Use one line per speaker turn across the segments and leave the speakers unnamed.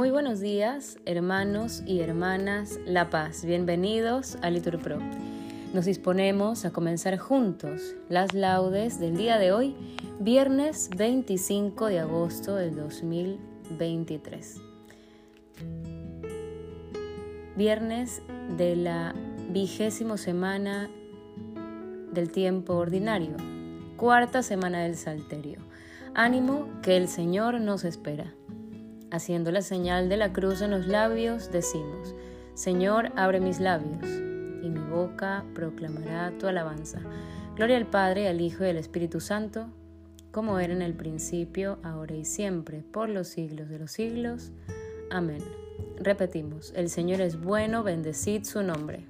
Muy buenos días, hermanos y hermanas La Paz. Bienvenidos a Liturpro. Nos disponemos a comenzar juntos las laudes del día de hoy, viernes 25 de agosto del 2023. Viernes de la vigésimo semana del tiempo ordinario, cuarta semana del Salterio. Ánimo que el Señor nos espera. Haciendo la señal de la cruz en los labios, decimos, Señor, abre mis labios, y mi boca proclamará tu alabanza. Gloria al Padre, al Hijo y al Espíritu Santo, como era en el principio, ahora y siempre, por los siglos de los siglos. Amén. Repetimos, el Señor es bueno, bendecid su nombre.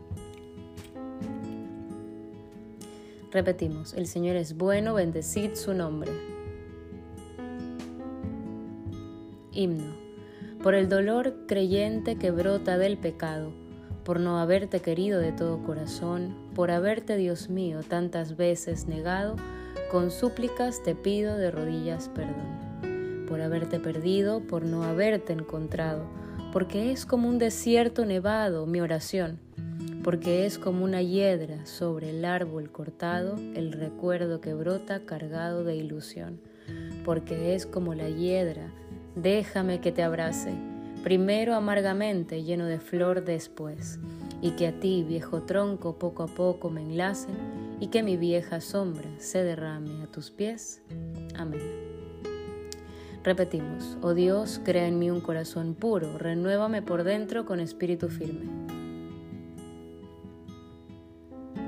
Repetimos, el Señor es bueno, bendecid su nombre. Himno. Por el dolor creyente que brota del pecado, por no haberte querido de todo corazón, por haberte, Dios mío, tantas veces negado, con súplicas te pido de rodillas perdón. Por haberte perdido, por no haberte encontrado, porque es como un desierto nevado mi oración porque es como una hiedra sobre el árbol cortado el recuerdo que brota cargado de ilusión, porque es como la hiedra, déjame que te abrace, primero amargamente lleno de flor después, y que a ti, viejo tronco, poco a poco me enlace, y que mi vieja sombra se derrame a tus pies. Amén. Repetimos, oh Dios, crea en mí un corazón puro, renuévame por dentro con espíritu firme.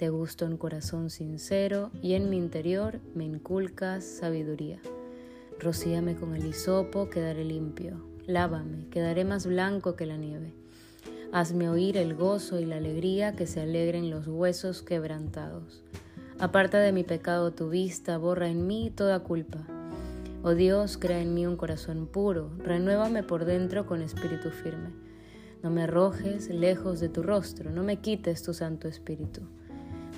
Te gusto un corazón sincero y en mi interior me inculcas sabiduría. Rocíame con el hisopo, quedaré limpio. Lávame, quedaré más blanco que la nieve. Hazme oír el gozo y la alegría que se alegren los huesos quebrantados. Aparta de mi pecado tu vista, borra en mí toda culpa. Oh Dios, crea en mí un corazón puro, renuévame por dentro con espíritu firme. No me arrojes lejos de tu rostro, no me quites tu Santo Espíritu.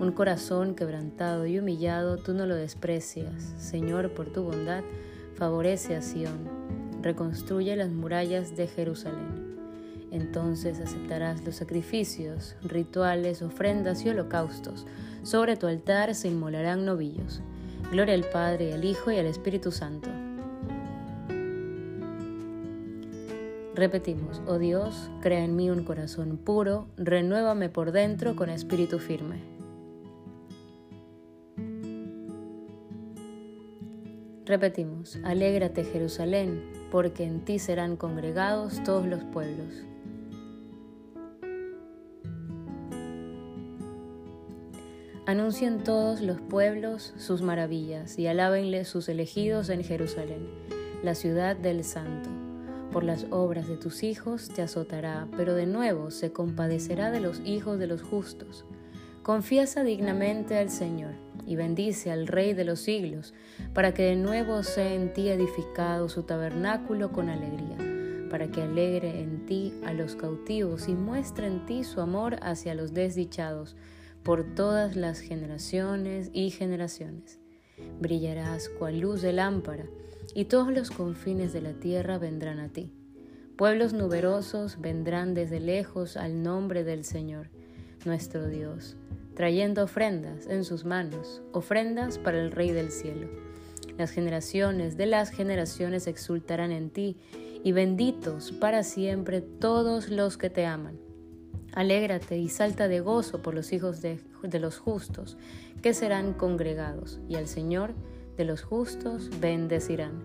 un corazón quebrantado y humillado tú no lo desprecias. Señor, por tu bondad, favorece a Sión, reconstruye las murallas de Jerusalén. Entonces aceptarás los sacrificios, rituales, ofrendas y holocaustos. Sobre tu altar se inmolarán novillos. Gloria al Padre, al Hijo y al Espíritu Santo. Repetimos, oh Dios, crea en mí un corazón puro, renuévame por dentro con espíritu firme. Repetimos, alégrate Jerusalén, porque en ti serán congregados todos los pueblos. Anuncien todos los pueblos sus maravillas y alábenle sus elegidos en Jerusalén, la ciudad del Santo. Por las obras de tus hijos te azotará, pero de nuevo se compadecerá de los hijos de los justos. Confiesa dignamente al Señor y bendice al Rey de los siglos, para que de nuevo sea en ti edificado su tabernáculo con alegría, para que alegre en ti a los cautivos y muestre en ti su amor hacia los desdichados, por todas las generaciones y generaciones. Brillarás cual luz de lámpara, y todos los confines de la tierra vendrán a ti. Pueblos numerosos vendrán desde lejos al nombre del Señor, nuestro Dios trayendo ofrendas en sus manos, ofrendas para el Rey del cielo. Las generaciones de las generaciones exultarán en ti, y benditos para siempre todos los que te aman. Alégrate y salta de gozo por los hijos de, de, los justos, que serán congregados, y al Señor de los justos bendecirán.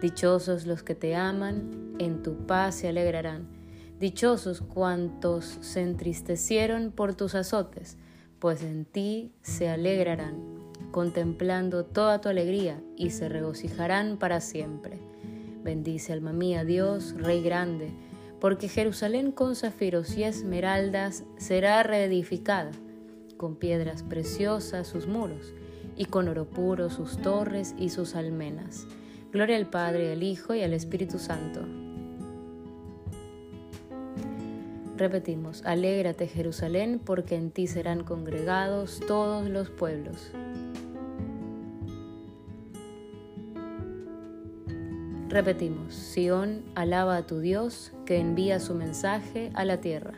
Dichosos los que te aman, en tu paz se alegrarán. Dichosos cuantos se entristecieron por tus azotes, pues en ti se alegrarán, contemplando toda tu alegría, y se regocijarán para siempre. Bendice alma mía Dios, Rey grande, porque Jerusalén con zafiros y esmeraldas será reedificada, con piedras preciosas sus muros, y con oro puro sus torres y sus almenas. Gloria al Padre, al Hijo y al Espíritu Santo Repetimos, alégrate Jerusalén, porque en ti serán congregados todos los pueblos. Repetimos, Sión, alaba a tu Dios, que envía su mensaje a la tierra.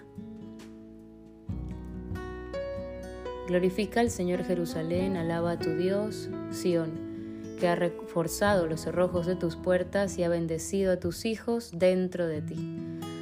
Glorifica al Señor Jerusalén, alaba a tu Dios, Sión, que ha reforzado los cerrojos de tus puertas y ha bendecido a tus hijos dentro de ti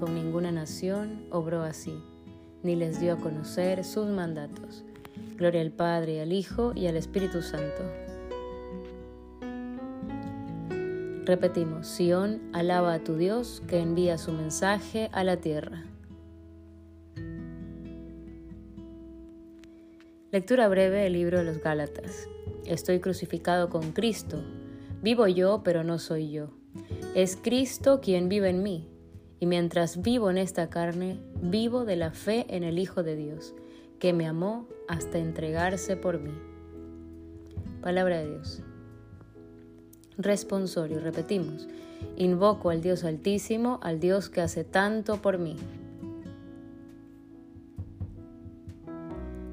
con ninguna nación obró así, ni les dio a conocer sus mandatos. Gloria al Padre, al Hijo y al Espíritu Santo. Repetimos, Sión alaba a tu Dios que envía su mensaje a la tierra. Lectura breve del libro de los Gálatas. Estoy crucificado con Cristo. Vivo yo, pero no soy yo. Es Cristo quien vive en mí y mientras vivo en esta carne, vivo de la fe en el Hijo de Dios, que me amó hasta entregarse por mí. Palabra de Dios. Responsorio, repetimos. Invoco al Dios Altísimo, al Dios que hace tanto por mí.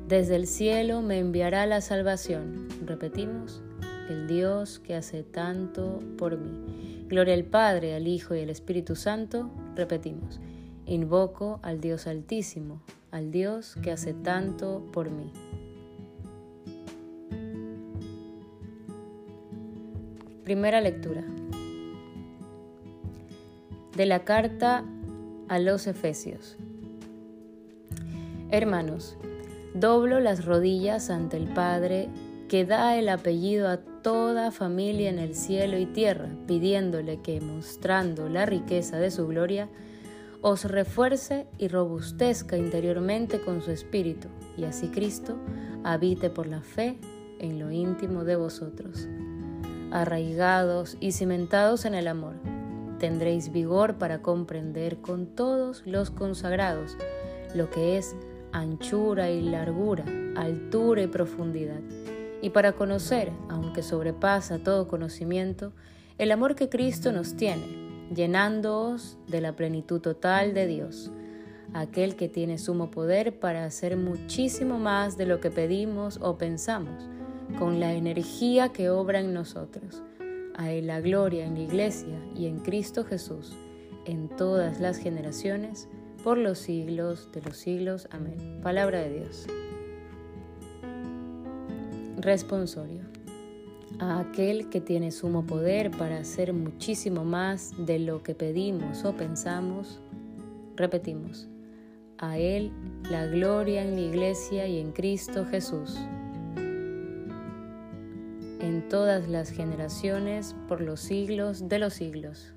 Desde el cielo me enviará la salvación. Repetimos, el Dios que hace tanto por mí. Gloria al Padre, al Hijo y al Espíritu Santo, Repetimos, invoco al Dios Altísimo, al Dios que hace tanto por mí. Primera lectura. De la carta a los Efesios. Hermanos, doblo las rodillas ante el Padre que da el apellido a toda familia en el cielo y tierra, pidiéndole que, mostrando la riqueza de su gloria, os refuerce y robustezca interiormente con su espíritu, y así Cristo habite por la fe en lo íntimo de vosotros. Arraigados y cimentados en el amor, tendréis vigor para comprender con todos los consagrados lo que es anchura y largura, altura y profundidad y para conocer, aunque sobrepasa todo conocimiento, el amor que Cristo nos tiene, llenándoos de la plenitud total de Dios, aquel que tiene sumo poder para hacer muchísimo más de lo que pedimos o pensamos, con la energía que obra en nosotros. A la gloria en la Iglesia y en Cristo Jesús, en todas las generaciones, por los siglos de los siglos. Amén. Palabra de Dios. Responsorio. a aquel que tiene sumo poder para hacer muchísimo más de lo que pedimos o pensamos, repetimos, a Él la gloria en la Iglesia y en Cristo Jesús, en todas las generaciones, por los siglos de los siglos.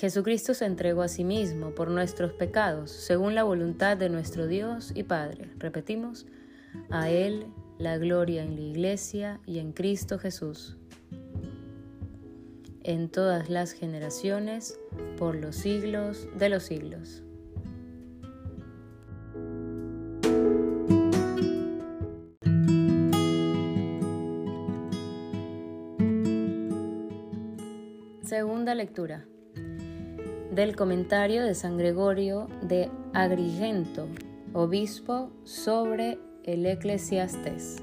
Jesucristo se entregó a sí mismo por nuestros pecados, según la voluntad de nuestro Dios y Padre. Repetimos, a Él la gloria en la Iglesia y en Cristo Jesús, en todas las generaciones, por los siglos de los siglos. Segunda lectura del comentario de San Gregorio de Agrigento, obispo sobre el eclesiastés.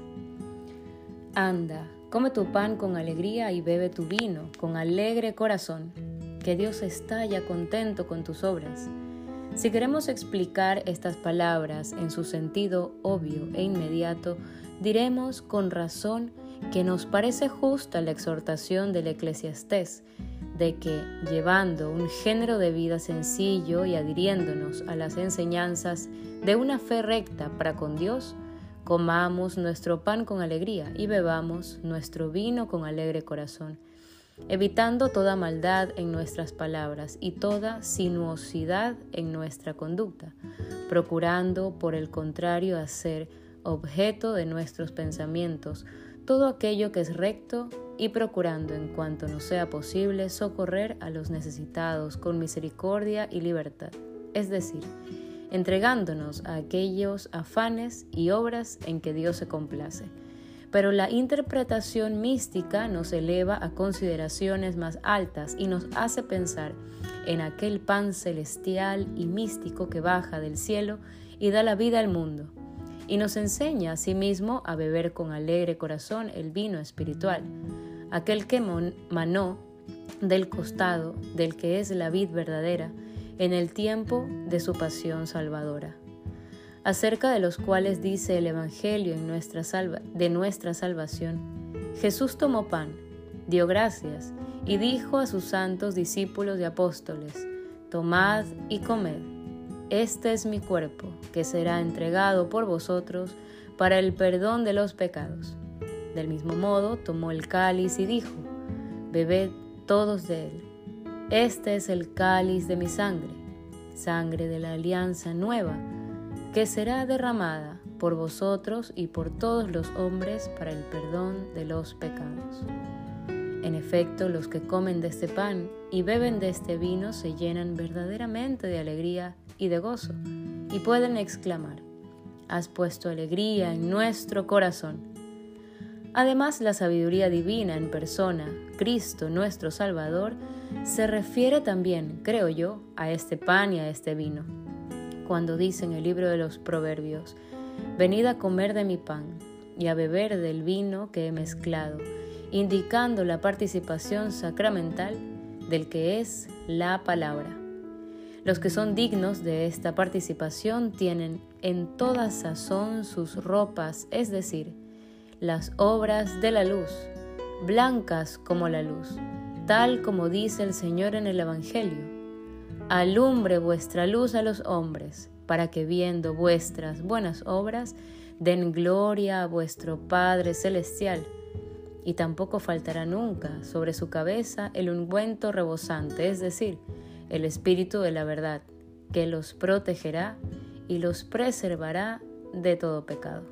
Anda, come tu pan con alegría y bebe tu vino con alegre corazón, que Dios está ya contento con tus obras. Si queremos explicar estas palabras en su sentido obvio e inmediato, diremos con razón que nos parece justa la exhortación del eclesiastés, de que, llevando un género de vida sencillo y adhiriéndonos a las enseñanzas de una fe recta para con Dios, comamos nuestro pan con alegría y bebamos nuestro vino con alegre corazón, evitando toda maldad en nuestras palabras y toda sinuosidad en nuestra conducta, procurando, por el contrario, hacer objeto de nuestros pensamientos todo aquello que es recto y procurando en cuanto nos sea posible socorrer a los necesitados con misericordia y libertad, es decir, entregándonos a aquellos afanes y obras en que Dios se complace. Pero la interpretación mística nos eleva a consideraciones más altas y nos hace pensar en aquel pan celestial y místico que baja del cielo y da la vida al mundo, y nos enseña asimismo a beber con alegre corazón el vino espiritual, aquel que manó del costado del que es la vid verdadera, en el tiempo de su pasión salvadora, acerca de los cuales dice el Evangelio de nuestra salvación. Jesús tomó pan, dio gracias y dijo a sus santos discípulos y apóstoles, Tomad y comed, este es mi cuerpo, que será entregado por vosotros para el perdón de los pecados. Del mismo modo tomó el cáliz y dijo, Bebed todos de él este es el cáliz de mi sangre, sangre de la alianza nueva, que será derramada por vosotros y por todos los hombres para el perdón de los pecados. En efecto, los que comen de este pan y beben de este vino se llenan verdaderamente de alegría y de gozo, y pueden exclamar, Has puesto alegría en nuestro corazón. Además, la sabiduría divina en persona, Cristo nuestro Salvador, se refiere también, creo yo, a este pan y a este vino. Cuando dice en el libro de los Proverbios, Venid a comer de mi pan y a beber del vino que he mezclado, indicando la participación sacramental del que es la palabra. Los que son dignos de esta participación tienen en toda sazón sus ropas, es decir, las obras de la luz, blancas como la luz tal como dice el Señor en el Evangelio. Alumbre vuestra luz a los hombres, para que viendo vuestras buenas obras, den gloria a vuestro Padre Celestial. Y tampoco faltará nunca sobre su cabeza el ungüento rebosante, es decir, el Espíritu de la verdad, que los protegerá y los preservará de todo pecado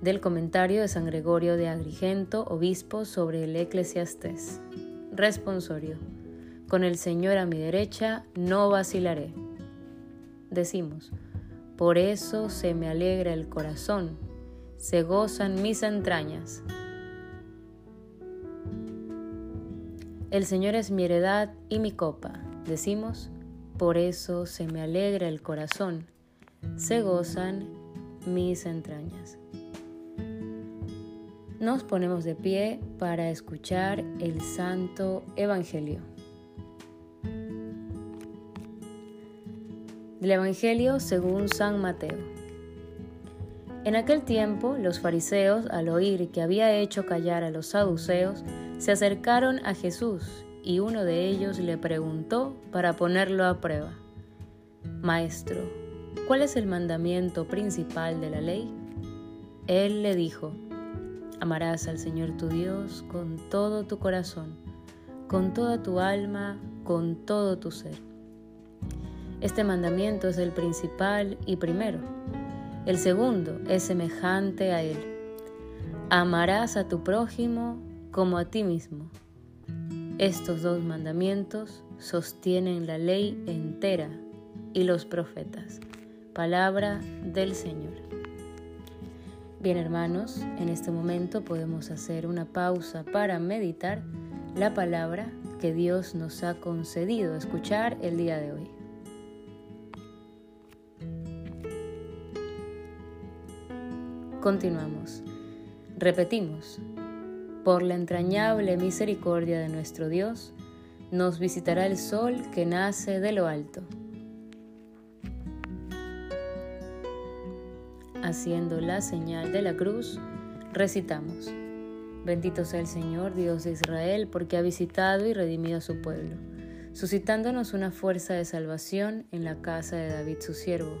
del comentario de San Gregorio de Agrigento, obispo sobre el Eclesiastés. Responsorio. Con el Señor a mi derecha no vacilaré. Decimos, por eso se me alegra el corazón, se gozan mis entrañas. El Señor es mi heredad y mi copa. Decimos, por eso se me alegra el corazón, se gozan mis entrañas. Nos ponemos de pie para escuchar el Santo Evangelio. Del Evangelio según San Mateo. En aquel tiempo los fariseos, al oír que había hecho callar a los saduceos, se acercaron a Jesús y uno de ellos le preguntó para ponerlo a prueba, Maestro, ¿cuál es el mandamiento principal de la ley? Él le dijo, Amarás al Señor tu Dios con todo tu corazón, con toda tu alma, con todo tu ser. Este mandamiento es el principal y primero el segundo es semejante a él. Amarás a tu prójimo como a ti mismo. Estos dos mandamientos sostienen la ley entera y los profetas. Palabra del Señor. Bien hermanos, en este momento podemos hacer una pausa para meditar la palabra que Dios nos ha concedido escuchar el día de hoy. Continuamos. Repetimos. Por la entrañable misericordia de nuestro Dios, nos visitará el sol que nace de lo alto. Haciendo la señal de la cruz, recitamos. Bendito sea el Señor, Dios de Israel, porque ha visitado y redimido a su pueblo, suscitándonos una fuerza de salvación en la casa de David su siervo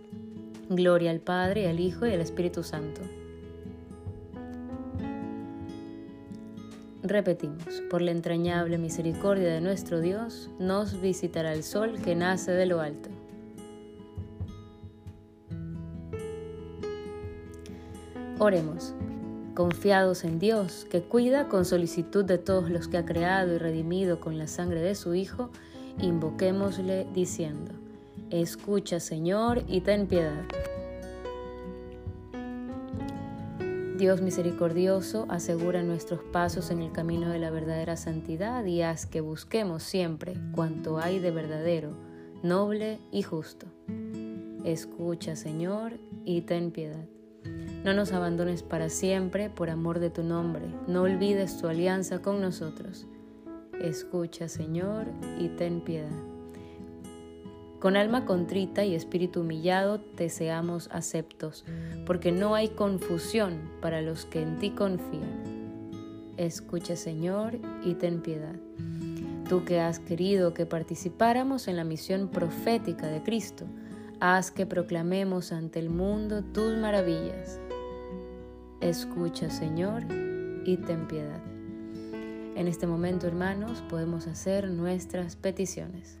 Gloria al Padre, al Hijo y al Espíritu Santo. Repetimos, por la entrañable misericordia de nuestro Dios, nos visitará el sol que nace de lo alto. Oremos, confiados en Dios, que cuida con solicitud de todos los que ha creado y redimido con la sangre de su Hijo, invoquémosle diciendo, Escucha, Señor, y ten piedad. Dios misericordioso, asegura nuestros pasos en el camino de la verdadera santidad y haz que busquemos siempre cuanto hay de verdadero, noble y justo. Escucha, Señor, y ten piedad. No nos abandones para siempre por amor de tu nombre, no olvides tu alianza con nosotros. Escucha, Señor, y ten piedad. Con alma contrita y espíritu humillado te seamos aceptos, porque no hay confusión para los que en ti confían. Escucha, Señor, y ten piedad. Tú que has querido que participáramos en la misión profética de Cristo, haz que proclamemos ante el mundo tus maravillas. Escucha, Señor, y ten piedad. En este momento, hermanos, podemos hacer nuestras peticiones.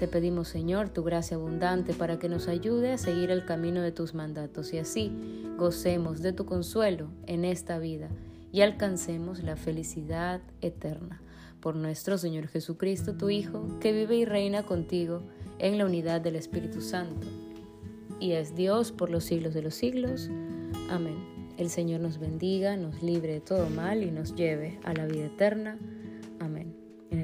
Te pedimos, Señor, tu gracia abundante para que nos ayude a seguir el camino de tus mandatos y así gocemos de tu consuelo en esta vida y alcancemos la felicidad eterna. Por nuestro Señor Jesucristo, tu Hijo, que vive y reina contigo en la unidad del Espíritu Santo. Y es Dios por los siglos de los siglos. Amén. El Señor nos bendiga, nos libre de todo mal y nos lleve a la vida eterna.